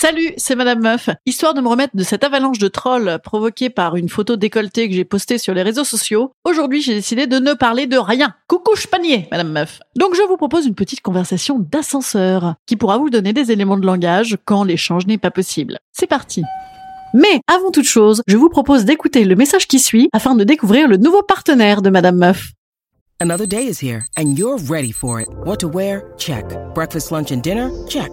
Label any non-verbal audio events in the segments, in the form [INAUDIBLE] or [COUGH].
Salut, c'est Madame Meuf. Histoire de me remettre de cette avalanche de trolls provoquée par une photo décolletée que j'ai postée sur les réseaux sociaux, aujourd'hui j'ai décidé de ne parler de rien. Coucou panier, Madame Meuf. Donc je vous propose une petite conversation d'ascenseur qui pourra vous donner des éléments de langage quand l'échange n'est pas possible. C'est parti. Mais avant toute chose, je vous propose d'écouter le message qui suit afin de découvrir le nouveau partenaire de Madame Meuf. Another day is here and you're ready for it. What to wear? Check. Breakfast, lunch and dinner? Check.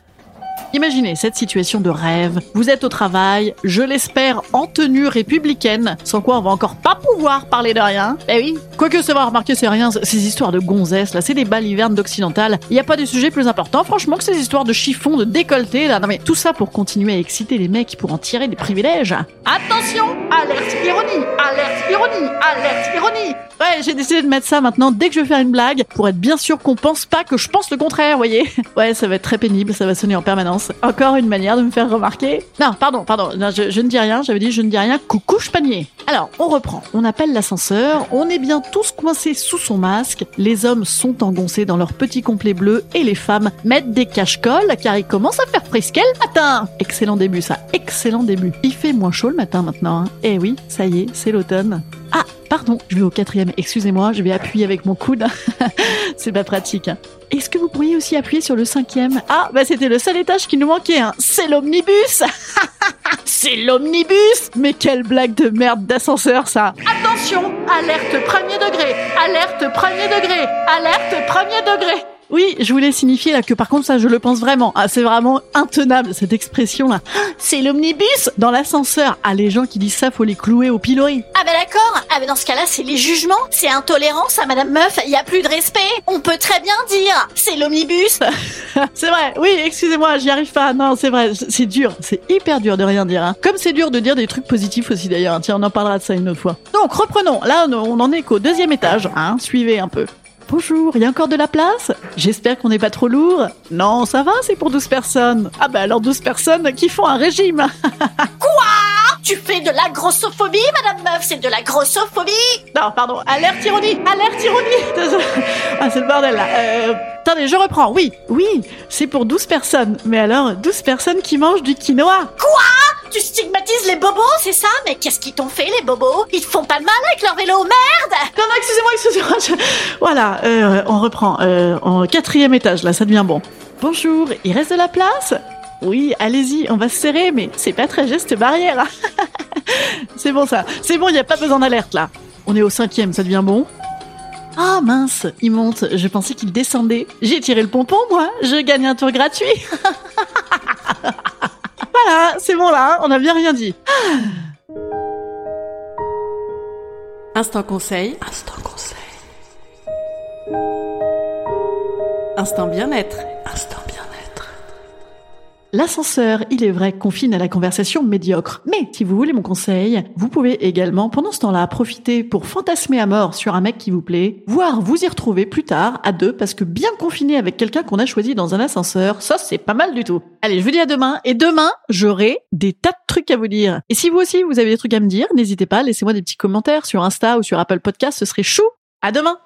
Imaginez cette situation de rêve. Vous êtes au travail, je l'espère en tenue républicaine, sans quoi on va encore pas pouvoir parler de rien. Eh oui. Quoique ça va remarquer, c'est rien, ces histoires de gonzesses, là, c'est des balivernes d'occidental. Il n'y a pas de sujet plus important, franchement, que ces histoires de chiffons, de décolleté, là. Non mais tout ça pour continuer à exciter les mecs pour en tirer des privilèges. Attention Alerte ironie Alerte ironie Alerte ironie Ouais, j'ai décidé de mettre ça maintenant dès que je vais faire une blague, pour être bien sûr qu'on pense pas que je pense le contraire, voyez. [LAUGHS] Ouais, ça va être très pénible, ça va sonner en permanence. Encore une manière de me faire remarquer. Non, pardon, pardon, je, ne dis rien, j'avais dit je ne dis rien, coucou panier. Alors, on reprend. On appelle l'ascenseur, on est bien tous coincés sous son masque, les hommes sont engoncés dans leurs petits complets bleus et les femmes mettent des cache-colles car il commence à faire frisquet le matin. Excellent début ça, excellent début. Il fait moins chaud le matin maintenant. Hein. Eh oui, ça y est, c'est l'automne. Ah, pardon, je vais au quatrième. Excusez-moi, je vais appuyer avec mon coude. [LAUGHS] c'est pas pratique. Est-ce que vous pourriez aussi appuyer sur le cinquième? Ah, bah c'était le seul étage qui nous manquait. Hein. C'est l'omnibus. [LAUGHS] c'est l'omnibus. Mais quelle blague de merde d'ascenseur ça. Attention, alerte premier degré. Alerte premier degré. Alerte premier degré. Oui, je voulais signifier là que par contre ça je le pense vraiment. Ah, c'est vraiment intenable cette expression là. C'est l'omnibus dans l'ascenseur. Ah les gens qui disent ça faut les clouer au pilori. Ah bah d'accord. Ah bah dans ce cas-là c'est les jugements, c'est intolérance à Madame Meuf. Il y a plus de respect. On peut très bien dire c'est l'omnibus. [LAUGHS] c'est vrai. Oui, excusez-moi, j'y arrive pas. Non, c'est vrai. C'est dur. C'est hyper dur de rien dire. Hein. Comme c'est dur de dire des trucs positifs aussi d'ailleurs. Tiens, on en parlera de ça une autre fois. Donc reprenons. Là on en est qu'au deuxième étage. Hein. Suivez un peu. Bonjour, il y a encore de la place? J'espère qu'on n'est pas trop lourd. Non, ça va, c'est pour 12 personnes. Ah bah alors 12 personnes qui font un régime. [LAUGHS] Quoi? Tu fais de la grossophobie, Madame Meuf, c'est de la grossophobie Non, pardon, alerte ironie, alerte ironie [LAUGHS] Ah, c'est le bordel là. Euh, attendez, je reprends. Oui, oui, c'est pour 12 personnes. Mais alors, 12 personnes qui mangent du quinoa. Quoi? Tu stigmatises les bobos, c'est ça? Mais qu'est-ce qu'ils t'ont fait, les bobos? Ils te font pas de mal avec leur vélo, merde Non, excusez-moi, excusez-moi. Voilà, euh, on reprend. Euh, en quatrième étage, là, ça devient bon. Bonjour, il reste de la place? Oui, allez-y, on va se serrer, mais c'est pas très geste barrière. [LAUGHS] c'est bon ça. C'est bon, il n'y a pas besoin d'alerte là. On est au cinquième, ça devient bon? Ah mince, il monte. Je pensais qu'il descendait. J'ai tiré le pompon, moi. Je gagne un tour gratuit. [LAUGHS] Voilà, c'est bon là, on a bien rien dit. Instant conseil. Instant conseil. Instant bien-être. L'ascenseur, il est vrai, confine à la conversation médiocre. Mais si vous voulez mon conseil, vous pouvez également, pendant ce temps-là, profiter pour fantasmer à mort sur un mec qui vous plaît, voire vous y retrouver plus tard, à deux, parce que bien confiné avec quelqu'un qu'on a choisi dans un ascenseur, ça c'est pas mal du tout. Allez, je vous dis à demain, et demain, j'aurai des tas de trucs à vous dire. Et si vous aussi, vous avez des trucs à me dire, n'hésitez pas, laissez-moi des petits commentaires sur Insta ou sur Apple Podcast, ce serait chou. À demain!